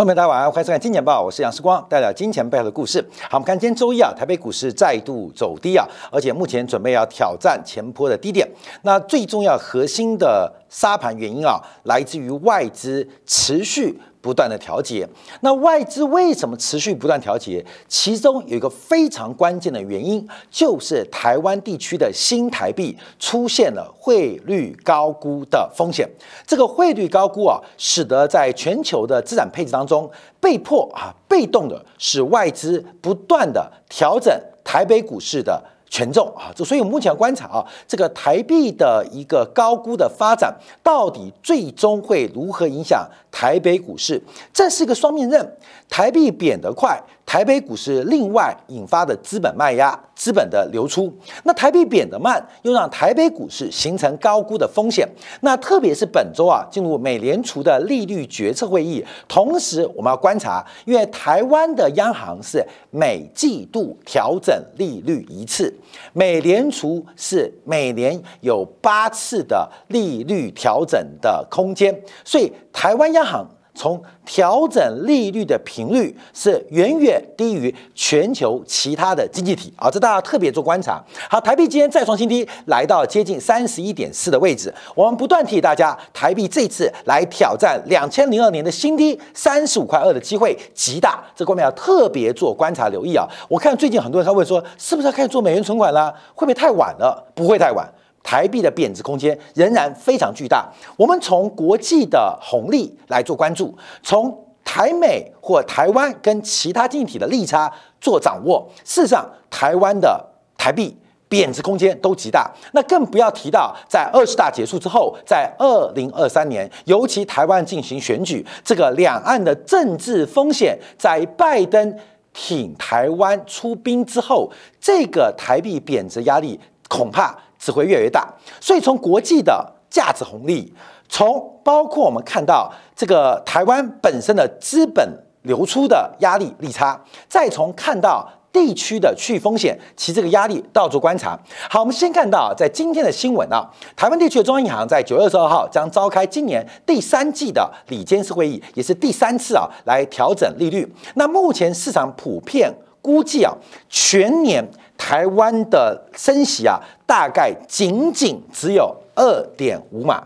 观众大家晚上欢迎收看《金钱报》，我是杨世光，带来金钱背后的故事。好，我们看今天周一啊，台北股市再度走低啊，而且目前准备要挑战前坡的低点。那最重要核心的沙盘原因啊，来自于外资持续。不断的调节，那外资为什么持续不断调节？其中有一个非常关键的原因，就是台湾地区的新台币出现了汇率高估的风险。这个汇率高估啊，使得在全球的资产配置当中，被迫啊被动的使外资不断的调整台北股市的。权重啊，这所以我们目前观察啊，这个台币的一个高估的发展，到底最终会如何影响台北股市？这是一个双面刃，台币贬得快。台北股市另外引发的资本卖压、资本的流出，那台币贬得慢，又让台北股市形成高估的风险。那特别是本周啊，进入美联储的利率决策会议，同时我们要观察，因为台湾的央行是每季度调整利率一次，美联储是每年有八次的利率调整的空间，所以台湾央行。从调整利率的频率是远远低于全球其他的经济体啊，这大家特别做观察。好，台币今天再创新低，来到接近三十一点四的位置。我们不断提醒大家，台币这次来挑战两千零二年的新低三十五块二的机会极大，这方面要特别做观察留意啊。我看最近很多人他问说，是不是要开始做美元存款了？会不会太晚了？不会太晚。台币的贬值空间仍然非常巨大。我们从国际的红利来做关注，从台美或台湾跟其他经济体的利差做掌握。事实上，台湾的台币贬值空间都极大。那更不要提到在二十大结束之后，在二零二三年，尤其台湾进行选举，这个两岸的政治风险，在拜登挺台湾出兵之后，这个台币贬值压力恐怕。只会越来越大，所以从国际的价值红利，从包括我们看到这个台湾本身的资本流出的压力利差，再从看到地区的区域风险，其这个压力到处观察。好，我们先看到在今天的新闻啊，台湾地区的中央银行在九月二十二号将召开今年第三季的里监事会议，也是第三次啊来调整利率。那目前市场普遍估计啊，全年。台湾的升息啊，大概仅仅只有二点五码，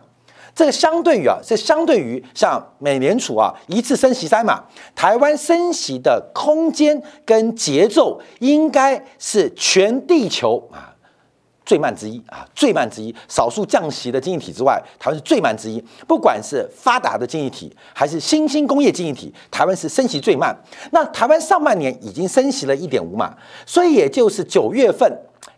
这个相对于啊，这相对于像美联储啊一次升息三码，台湾升息的空间跟节奏应该是全地球啊。最慢之一啊，最慢之一，少数降息的经济体之外，台湾是最慢之一。不管是发达的经济体，还是新兴工业经济体，台湾是升息最慢。那台湾上半年已经升息了一点五码，所以也就是九月份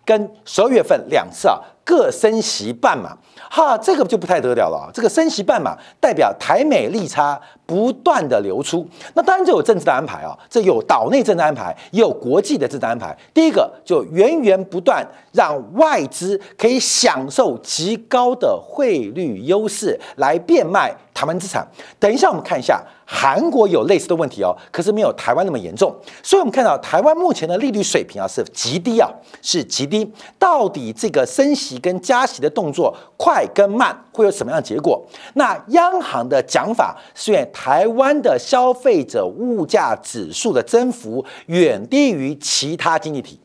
跟十二月份两次啊。各升息半码，哈，这个就不太得了了！这个升息半码代表台美利差不断的流出，那当然就有政治的安排啊，这有岛内政治安排，也有国际的政治安排。第一个就源源不断让外资可以享受极高的汇率优势来变卖台湾资产。等一下我们看一下。韩国有类似的问题哦，可是没有台湾那么严重。所以，我们看到台湾目前的利率水平啊是极低啊，是极低。到底这个升息跟加息的动作快跟慢会有什么样的结果？那央行的讲法是，台湾的消费者物价指数的增幅远低于其他经济体，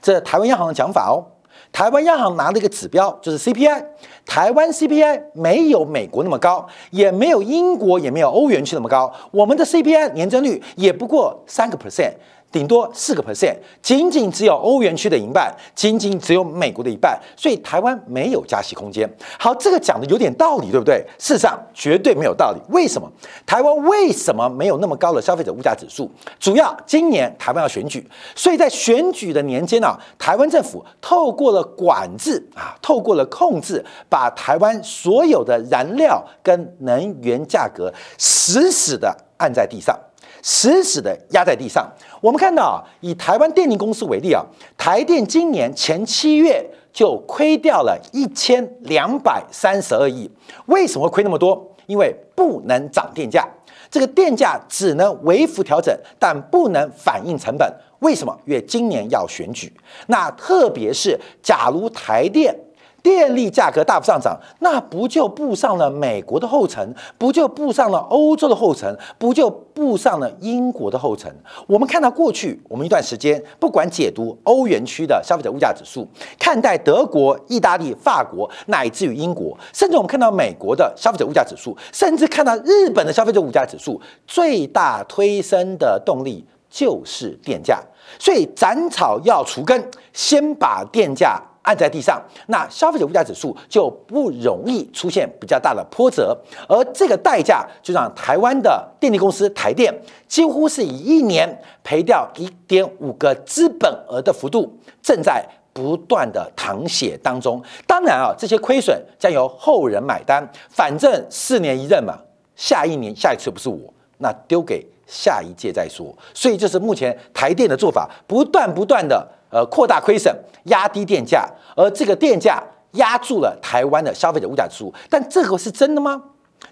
这台湾央行的讲法哦。台湾央行拿了一个指标，就是 CPI。台湾 CPI 没有美国那么高，也没有英国，也没有欧元区那么高。我们的 CPI 年增率也不过三个 percent。顶多四个 percent，仅仅只有欧元区的一半，仅仅只有美国的一半，所以台湾没有加息空间。好，这个讲的有点道理，对不对？事实上绝对没有道理。为什么？台湾为什么没有那么高的消费者物价指数？主要今年台湾要选举，所以在选举的年间呢，台湾政府透过了管制啊，透过了控制，把台湾所有的燃料跟能源价格死死的按在地上。死死的压在地上。我们看到啊，以台湾电力公司为例啊，台电今年前七月就亏掉了一千两百三十二亿。为什么会亏那么多？因为不能涨电价，这个电价只能微幅调整，但不能反映成本。为什么？因为今年要选举。那特别是假如台电电力价格大幅上涨，那不就步上了美国的后尘？不就步上了欧洲的后尘？不就步上了英国的后尘？我们看到过去我们一段时间，不管解读欧元区的消费者物价指数，看待德国、意大利、法国，乃至于英国，甚至我们看到美国的消费者物价指数，甚至看到日本的消费者物价指数，最大推升的动力就是电价。所以斩草要除根，先把电价。按在地上，那消费者物价指数就不容易出现比较大的波折，而这个代价就让台湾的电力公司台电几乎是以一年赔掉一点五个资本额的幅度，正在不断的淌血当中。当然啊，这些亏损将由后人买单，反正四年一任嘛，下一年下一次不是我，那丢给下一届再说。所以这是目前台电的做法，不断不断的。呃，扩大亏损，压低电价，而这个电价压住了台湾的消费者物价指数。但这个是真的吗？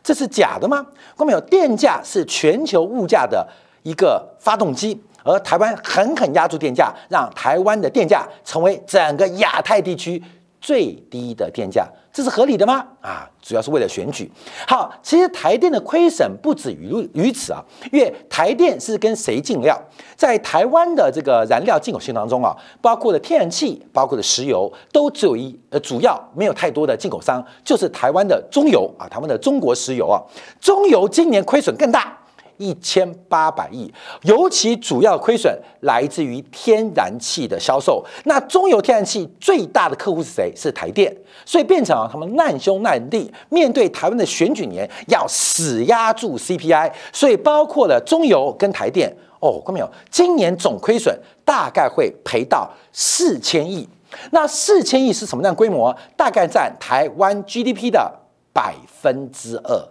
这是假的吗？看到没有？电价是全球物价的一个发动机，而台湾狠狠压住电价，让台湾的电价成为整个亚太地区最低的电价。这是合理的吗？啊，主要是为了选举。好，其实台电的亏损不止于于此啊，因为台电是跟谁进料？在台湾的这个燃料进口线当中啊，包括的天然气，包括的石油，都只有一呃，主要没有太多的进口商，就是台湾的中油啊，台湾的中国石油啊，中油今年亏损更大。一千八百亿，尤其主要亏损来自于天然气的销售。那中油天然气最大的客户是谁？是台电，所以变成啊，他们难兄难弟，面对台湾的选举年，要死压住 CPI。所以包括了中油跟台电哦，看到没有？今年总亏损大概会赔到四千亿。那四千亿是什么样规模？大概占台湾 GDP 的百分之二。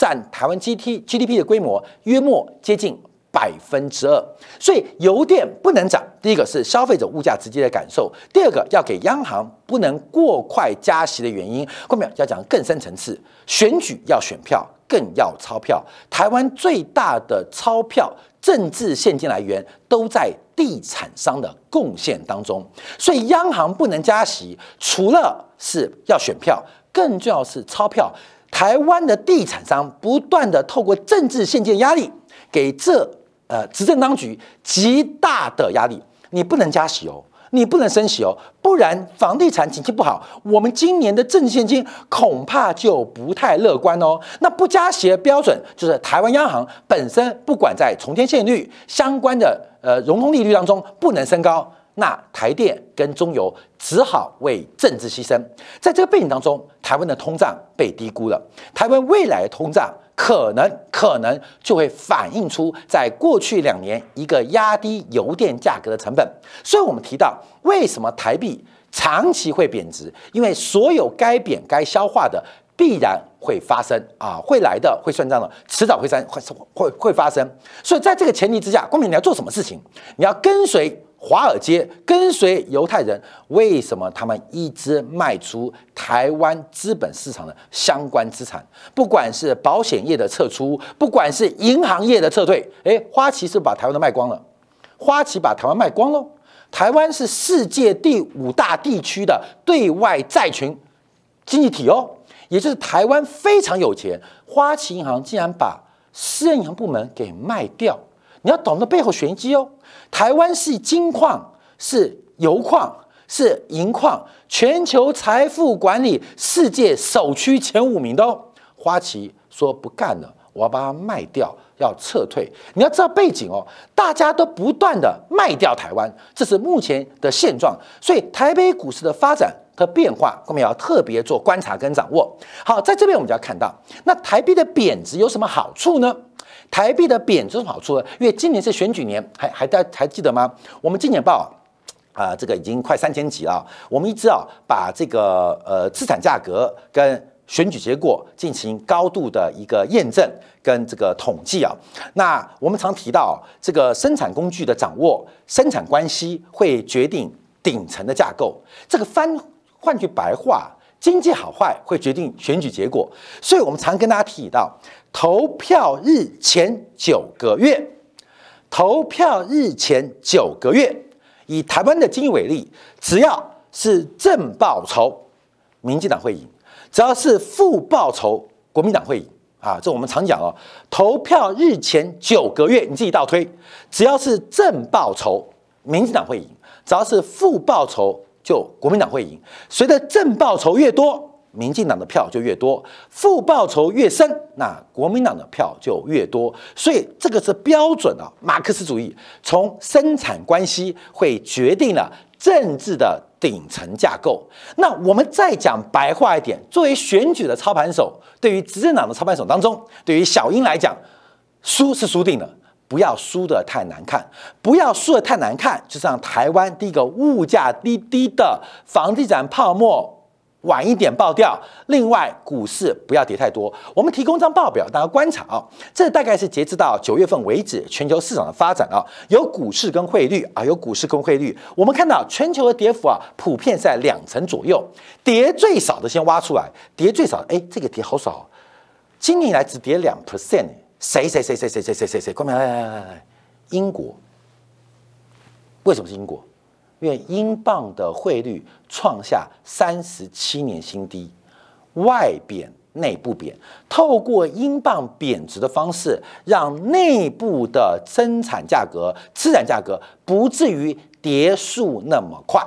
占台湾 G T G D P 的规模约莫接近百分之二，所以油电不能涨。第一个是消费者物价直接的感受，第二个要给央行不能过快加息的原因。后面要讲更深层次，选举要选票，更要钞票。台湾最大的钞票政治现金来源都在地产商的贡献当中，所以央行不能加息，除了是要选票，更重要是钞票。台湾的地产商不断的透过政治现金压力，给这呃执政当局极大的压力。你不能加息哦，你不能升息哦，不然房地产景气不好，我们今年的政治现金恐怕就不太乐观哦。那不加息的标准就是台湾央行本身不管在重天现率相关的呃融通利率当中不能升高。那台电跟中油只好为政治牺牲，在这个背景当中，台湾的通胀被低估了。台湾未来的通胀可能可能就会反映出在过去两年一个压低油电价格的成本。所以我们提到，为什么台币长期会贬值？因为所有该贬该消化的必然会发生啊，会来的会算账的，迟早会三会会会发生。所以在这个前提之下，公民你要做什么事情？你要跟随。华尔街跟随犹太人，为什么他们一直卖出台湾资本市场的相关资产？不管是保险业的撤出，不管是银行业的撤退，诶，花旗是把台湾的卖光了，花旗把台湾卖光喽。台湾是世界第五大地区的对外债权经济体哦，也就是台湾非常有钱，花旗银行竟然把私人银行部门给卖掉。你要懂得背后玄机哦。台湾是金矿，是油矿，是银矿，全球财富管理世界首屈前五名的哦。花旗说不干了，我要把它卖掉，要撤退。你要知道背景哦，大家都不断的卖掉台湾，这是目前的现状。所以台北股市的发展和变化，我们要特别做观察跟掌握。好，在这边我们就要看到，那台币的贬值有什么好处呢？台币的贬值好处呢？因为今年是选举年，还还大还记得吗？我们今年报啊，这个已经快三千集了。我们一直啊把这个呃资产价格跟选举结果进行高度的一个验证跟这个统计啊。那我们常提到这个生产工具的掌握，生产关系会决定顶层的架构。这个翻换句白话，经济好坏会决定选举结果。所以我们常跟大家提到。投票日前九个月，投票日前九个月，以台湾的经济为例，只要是正报酬，民进党会赢；只要是负报酬，国民党会赢。啊，这我们常讲哦，投票日前九个月，你自己倒推，只要是正报酬，民进党会赢；只要是负报酬，就国民党会赢。随着正报酬越多。民进党的票就越多，负报酬越深，那国民党的票就越多。所以这个是标准的马克思主义，从生产关系会决定了政治的顶层架构。那我们再讲白话一点，作为选举的操盘手，对于执政党的操盘手当中，对于小英来讲，输是输定了，不要输得太难看，不要输得太难看，就让台湾第一个物价低低的房地产泡沫。晚一点爆掉。另外，股市不要跌太多。我们提供一张报表，大家观察啊。这大概是截止到九月份为止全球市场的发展啊，有股市跟汇率啊，有股市跟汇率。我们看到全球的跌幅啊，普遍在两成左右。跌最少的先挖出来，跌最少，哎，这个跌好少，今年以来只跌两 percent。谁谁谁谁谁谁谁谁谁？快来来来来，英国。为什么是英国？因为英镑的汇率创下三十七年新低，外贬内不贬，透过英镑贬值的方式，让内部的生产价格、资产价格不至于跌速那么快，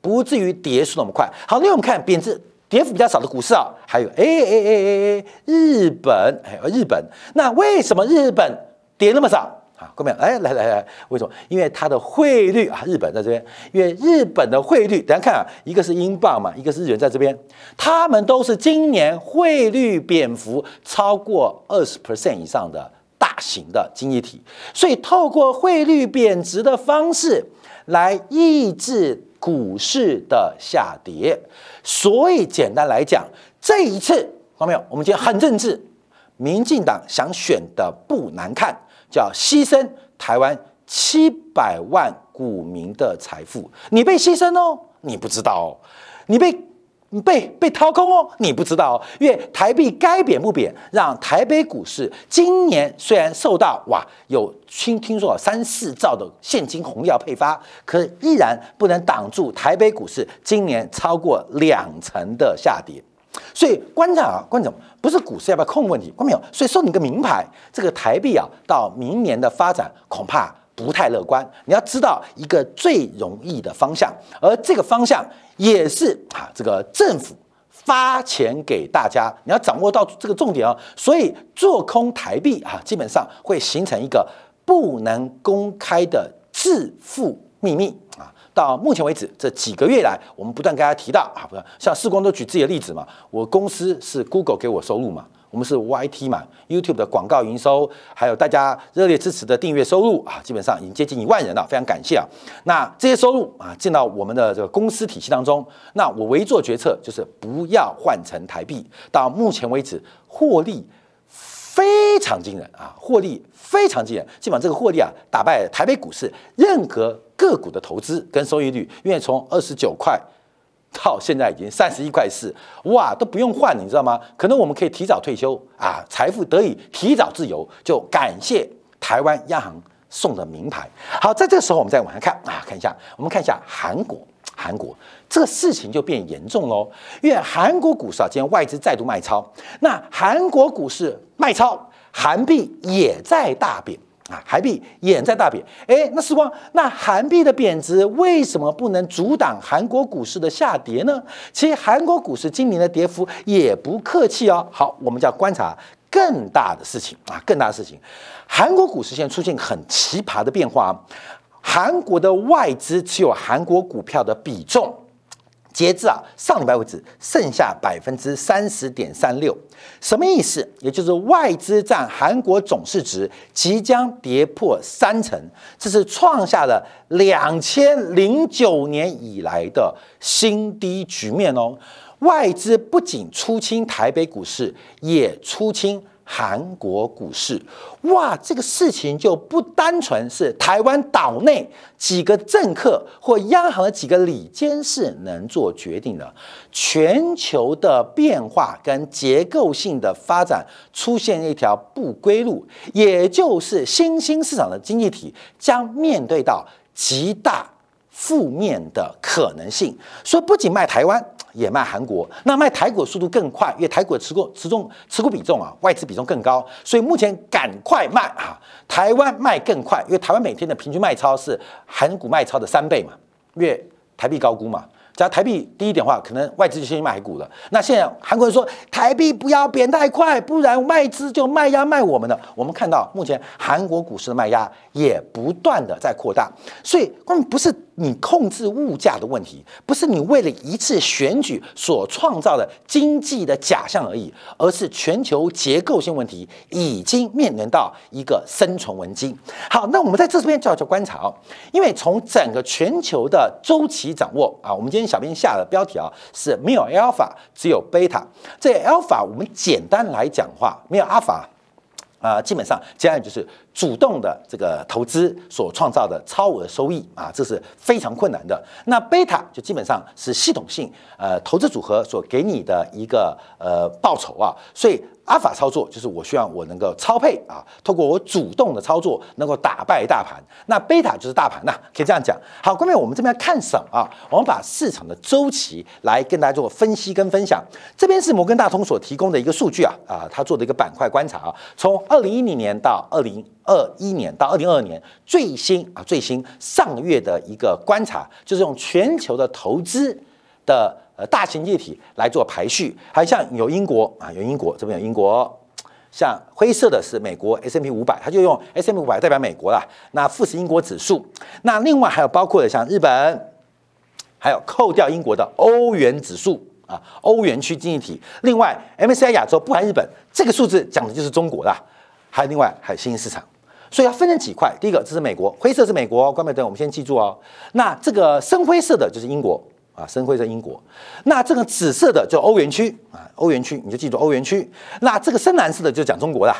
不至于跌速那么快。好，那我们看贬值跌幅比较少的股市啊，还有哎哎哎哎哎，日本，哎日本，那为什么日本跌那么少？啊，各位，哎，来来来，为什么？因为它的汇率啊，日本在这边，因为日本的汇率，等下看啊，一个是英镑嘛，一个是日元在这边，他们都是今年汇率贬幅超过二十 percent 以上的大型的经济体，所以透过汇率贬值的方式来抑制股市的下跌。所以简单来讲，这一次，看到没有？我们今天很政治，民进党想选的不难看。叫牺牲台湾七百万股民的财富，你被牺牲哦，你不知道哦，你被被被掏空哦，你不知道哦，因为台币该贬不贬，让台北股市今年虽然受到哇有听听说三四兆的现金红利要配发，可依然不能挡住台北股市今年超过两成的下跌。所以观察啊，观众不是股市要不要控问题，看没有？所以送你个名牌，这个台币啊，到明年的发展恐怕不太乐观。你要知道一个最容易的方向，而这个方向也是啊，这个政府发钱给大家，你要掌握到这个重点啊。所以做空台币啊，基本上会形成一个不能公开的致富秘密啊。到目前为止，这几个月来，我们不断跟大家提到啊，不像世光都举自己的例子嘛。我公司是 Google 给我收入嘛，我们是 YT 嘛，YouTube 的广告营收，还有大家热烈支持的订阅收入啊，基本上已经接近一万人了，非常感谢啊。那这些收入啊，进到我们的这个公司体系当中，那我唯一做决策就是不要换成台币。到目前为止，获利非常惊人啊，获利非常惊人，基本上这个获利啊，打败台北股市任何。个股的投资跟收益率，因为从二十九块到现在已经三十一块四，哇，都不用换，你知道吗？可能我们可以提早退休啊，财富得以提早自由，就感谢台湾央行送的名牌。好，在这个时候我们再往下看啊，看一下，我们看一下韩国，韩国这个事情就变严重喽，因为韩国股市啊，今天外资再度卖超，那韩国股市卖超，韩币也在大贬。啊，韩币也在大贬，哎，那时光，那韩币的贬值为什么不能阻挡韩国股市的下跌呢？其实韩国股市今年的跌幅也不客气哦。好，我们就要观察更大的事情啊，更大的事情。韩国股市现在出现很奇葩的变化，韩国的外资持有韩国股票的比重。截至啊上礼拜为止，剩下百分之三十点三六，什么意思？也就是外资占韩国总市值即将跌破三成，这是创下了两千零九年以来的新低局面哦。外资不仅出清台北股市，也出清。韩国股市，哇，这个事情就不单纯是台湾岛内几个政客或央行的几个里监事能做决定的，全球的变化跟结构性的发展出现一条不归路，也就是新兴市场的经济体将面对到极大负面的可能性。所以不仅卖台湾。也卖韩国，那卖台股速度更快，因为台股的持股持重持股比重啊，外资比重更高，所以目前赶快卖啊，台湾卖更快，因为台湾每天的平均卖超是韩股卖超的三倍嘛，因为台币高估嘛。加台币低一点的话，可能外资就先卖海股了。那现在韩国人说台币不要贬太快，不然外资就卖压卖我们了。我们看到目前韩国股市的卖压也不断的在扩大，所以根本不是。你控制物价的问题，不是你为了一次选举所创造的经济的假象而已，而是全球结构性问题已经面临到一个生存危机。好，那我们在这边就要去观察哦，因为从整个全球的周期掌握啊，我们今天小编下的标题啊是没有 alpha，只有 beta。这 alpha 我们简单来讲话，没有 alpha。啊，基本上接下来就是主动的这个投资所创造的超额收益啊，这是非常困难的。那贝塔就基本上是系统性呃投资组合所给你的一个呃报酬啊，所以。阿法操作就是我希望我能够超配啊，透过我主动的操作能够打败大盘。那贝塔就是大盘呐，可以这样讲。好，各位，我们这边看什么啊？我们把市场的周期来跟大家做分析跟分享。这边是摩根大通所提供的一个数据啊啊，他做的一个板块观察啊，从二零一零年到二零二一年到二零二二年最新啊最新上月的一个观察，就是用全球的投资的。呃，大型液体来做排序，还像有英国啊，有英国这边有英国，像灰色的是美国 S M P 五百，它就用 S M P 五百代表美国啦。那富时英国指数，那另外还有包括的像日本，还有扣掉英国的欧元指数啊，欧元区经济体。另外 M C I 亚洲不含日本，这个数字讲的就是中国的。还有另外还有新兴市场，所以要分成几块。第一个这是美国，灰色是美国，关美灯我们先记住哦。那这个深灰色的就是英国。啊，深灰在英国，那这个紫色的就欧元区啊，欧元区你就记住欧元区。那这个深蓝色的就讲中国啦。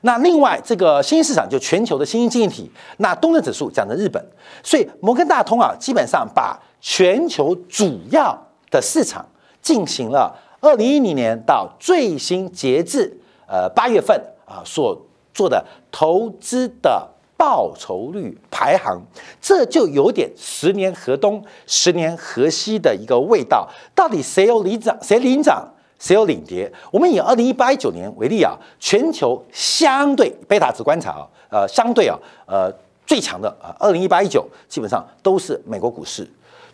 那另外这个新兴市场就全球的新兴经济体。那东证指数讲的日本，所以摩根大通啊，基本上把全球主要的市场进行了二零一零年到最新截至呃八月份啊所做的投资的。报酬率排行，这就有点十年河东，十年河西的一个味道。到底谁有领涨，谁领涨，谁有领跌？我们以二零一八一九年为例啊，全球相对贝塔值观察啊，呃，相对啊，呃，最强的啊，二零一八一九基本上都是美国股市，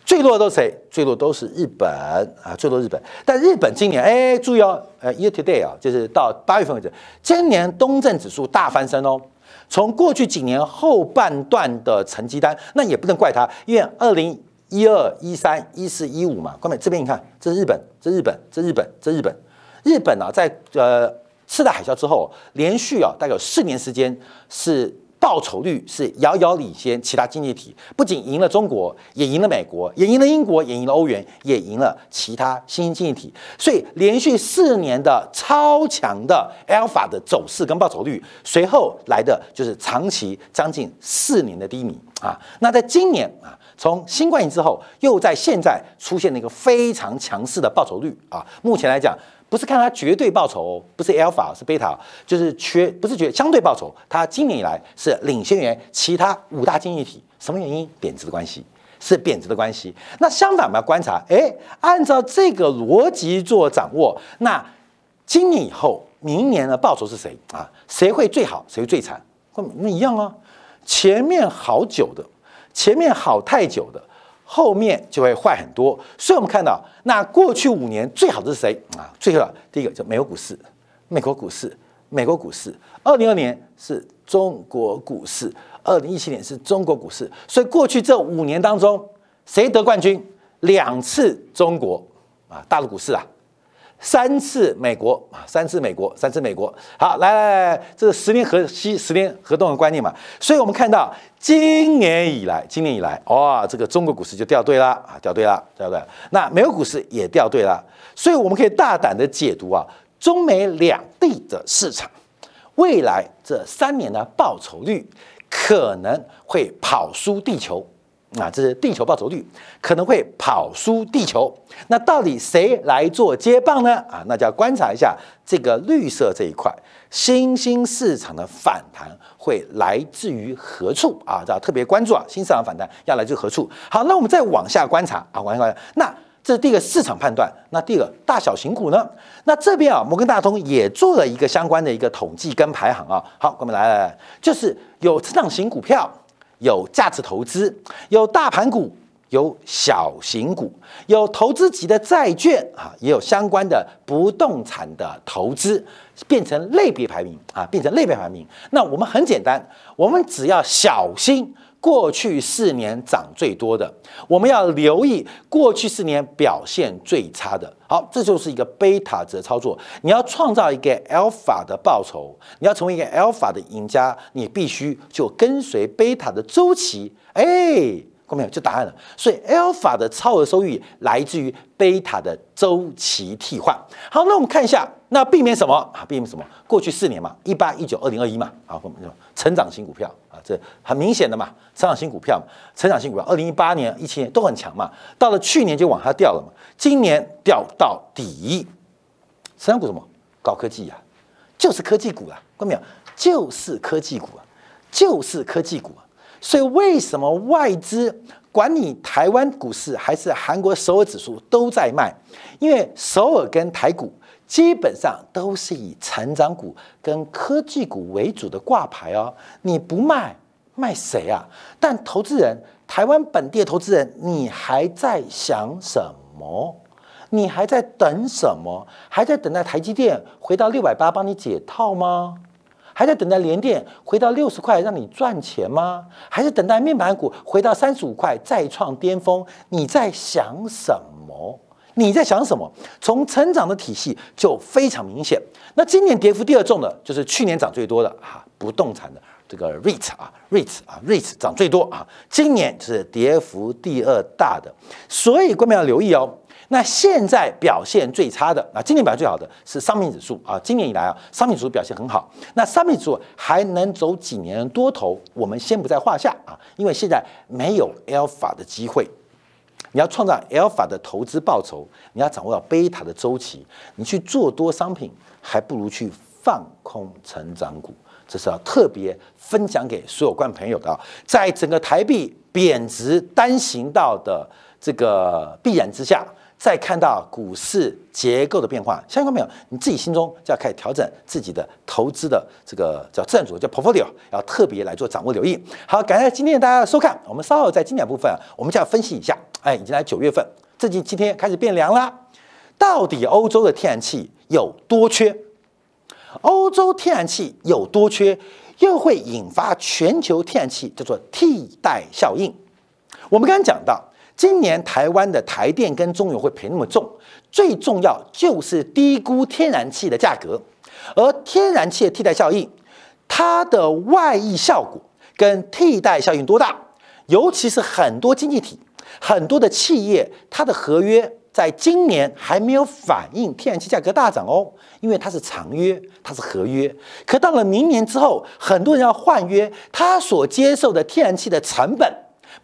最弱的都是谁？最弱都是日本啊，最弱日本。但日本今年哎，注意哦，呃，year to day 啊，就是到八月份为止，今年东证指数大翻身哦。从过去几年后半段的成绩单，那也不能怪他，因为二零一二、一三、一四、一五嘛，关美这边你看，这是日本，这日本，这日本，这日本，日本啊，在呃四大海啸之后，连续啊大概有四年时间是。报酬率是遥遥领先其他经济体，不仅赢了中国，也赢了美国，也赢了英国，也赢了欧元，也赢了其他新兴经济体。所以连续四年的超强的 alpha 的走势跟报酬率，随后来的就是长期将近四年的低迷啊。那在今年啊，从新冠疫之后，又在现在出现了一个非常强势的报酬率啊。目前来讲。不是看它绝对报酬，不是 alpha 是贝塔，就是缺不是绝相对报酬，它今年以来是领先于其他五大经济体，什么原因？贬值的关系，是贬值的关系。那相反，我们要观察，哎，按照这个逻辑做掌握，那今年以后，明年的报酬是谁啊？谁会最好？谁会最惨？那一样啊，前面好久的，前面好太久的。后面就会坏很多，所以我们看到，那过去五年最好的是谁啊？最好第一个就美国股市，美国股市，美国股市。二零二年是中国股市，二零一七年是中国股市。所以过去这五年当中，谁得冠军？两次中国啊，大陆股市啊。三次美国啊，三次美国，三次美国。好，来来来，这个十年河西，十年河东的观念嘛。所以我们看到今年以来，今年以来，哇，这个中国股市就掉队了啊，掉队了，掉队。那美国股市也掉队了。所以我们可以大胆的解读啊，中美两地的市场，未来这三年的报酬率可能会跑输地球。啊，这是地球报酬率可能会跑输地球，那到底谁来做接棒呢？啊，那就要观察一下这个绿色这一块新兴市场的反弹会来自于何处啊？要特别关注啊，新市场反弹要来自何处？好，那我们再往下观察啊，往下观察，那这是第一个市场判断。那第二个大小型股呢？那这边啊，摩根大通也做了一个相关的一个统计跟排行啊。好，我们来来来，就是有成长型股票，有价值投资，有大盘股。有小型股，有投资级的债券啊，也有相关的不动产的投资，变成类别排名啊，变成类别排名。那我们很简单，我们只要小心过去四年涨最多的，我们要留意过去四年表现最差的。好，这就是一个贝塔值操作。你要创造一个 alpha 的报酬，你要成为一个 alpha 的赢家，你必须就跟随贝塔的周期，哎。看没有？就答案了。所以 alpha 的超额收益来自于贝塔的周期替换。好，那我们看一下，那避免什么啊？避免什么？过去四年嘛，一八、一九、二零、二一嘛。好，我们说成长型股票啊，这很明显的嘛，成长型股票，成长型股票，二零一八年、一七年都很强嘛。到了去年就往下掉了嘛，今年掉到底。成长股什么？高科技呀，就是科技股啊。看到没有？就是科技股啊，就是科技股啊。所以，为什么外资管你台湾股市还是韩国首尔指数都在卖？因为首尔跟台股基本上都是以成长股跟科技股为主的挂牌哦。你不卖，卖谁啊？但投资人，台湾本地的投资人，你还在想什么？你还在等什么？还在等待台积电回到六百八帮你解套吗？还在等待联电回到六十块让你赚钱吗？还是等待面板股回到三十五块再创巅峰？你在想什么？你在想什么？从成长的体系就非常明显。那今年跌幅第二重的就是去年涨最多的哈不动产的这个 REIT 啊 REIT 啊 REIT 涨最多啊，今年是跌幅第二大的，所以观众要留意哦。那现在表现最差的，啊今年表现最好的是商品指数啊，今年以来啊，商品指数表现很好。那商品指数还能走几年多头，我们先不在话下啊，因为现在没有 alpha 的机会。你要创造 alpha 的投资报酬，你要掌握到贝塔的周期，你去做多商品，还不如去放空成长股。这是要特别分享给所有观朋友的，在整个台币贬值单行道的这个必然之下。再看到股市结构的变化，相信没有？你自己心中就要开始调整自己的投资的这个叫资产组合，叫 portfolio，要特别来做掌握留意。好，感谢今天大家的收看。我们稍后在经典部分，我们就要分析一下。哎，已经来九月份，最近今天开始变凉了，到底欧洲的天然气有多缺？欧洲天然气有多缺，又会引发全球天然气叫做替代效应。我们刚刚讲到。今年台湾的台电跟中油会赔那么重，最重要就是低估天然气的价格，而天然气的替代效应，它的外溢效果跟替代效应多大？尤其是很多经济体、很多的企业，它的合约在今年还没有反映天然气价格大涨哦，因为它是长约，它是合约。可到了明年之后，很多人要换约，他所接受的天然气的成本，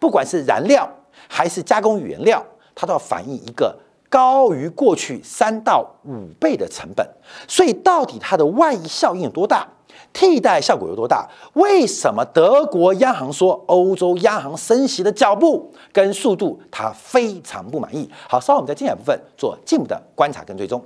不管是燃料。还是加工原料，它都要反映一个高于过去三到五倍的成本，所以到底它的外溢效应有多大，替代效果有多大？为什么德国央行说欧洲央行升息的脚步跟速度，他非常不满意？好，稍后我们在精彩部分做进一步的观察跟追踪。